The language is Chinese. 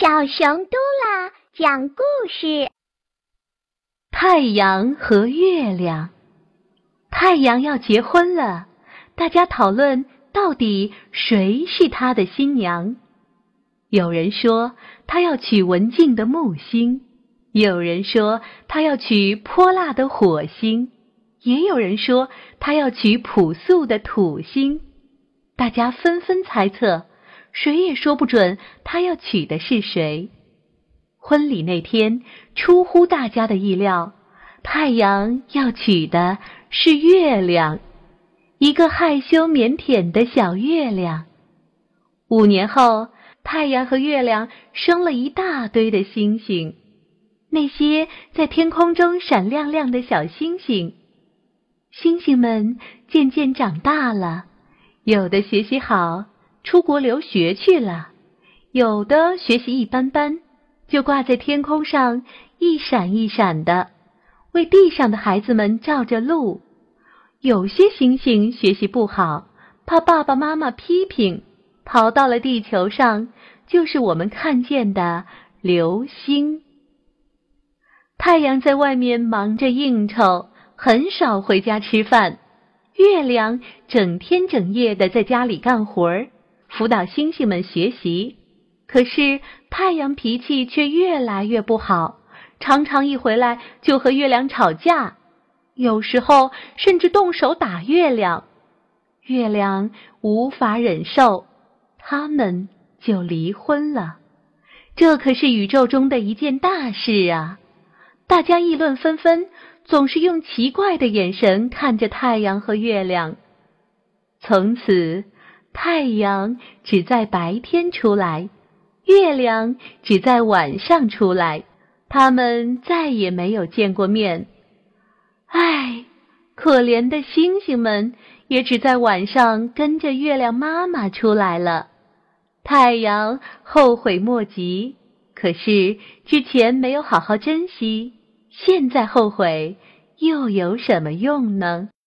小熊嘟啦讲故事：太阳和月亮。太阳要结婚了，大家讨论到底谁是他的新娘。有人说他要娶文静的木星，有人说他要娶泼辣的火星，也有人说他要娶朴素的土星。大家纷纷猜测。谁也说不准他要娶的是谁。婚礼那天，出乎大家的意料，太阳要娶的是月亮，一个害羞腼腆的小月亮。五年后，太阳和月亮生了一大堆的星星，那些在天空中闪亮亮的小星星。星星们渐渐长大了，有的学习好。出国留学去了，有的学习一般般，就挂在天空上一闪一闪的，为地上的孩子们照着路。有些星星学习不好，怕爸爸妈妈批评，逃到了地球上，就是我们看见的流星。太阳在外面忙着应酬，很少回家吃饭；月亮整天整夜的在家里干活儿。辅导星星们学习，可是太阳脾气却越来越不好，常常一回来就和月亮吵架，有时候甚至动手打月亮。月亮无法忍受，他们就离婚了。这可是宇宙中的一件大事啊！大家议论纷纷，总是用奇怪的眼神看着太阳和月亮。从此。太阳只在白天出来，月亮只在晚上出来，他们再也没有见过面。唉，可怜的星星们也只在晚上跟着月亮妈妈出来了。太阳后悔莫及，可是之前没有好好珍惜，现在后悔又有什么用呢？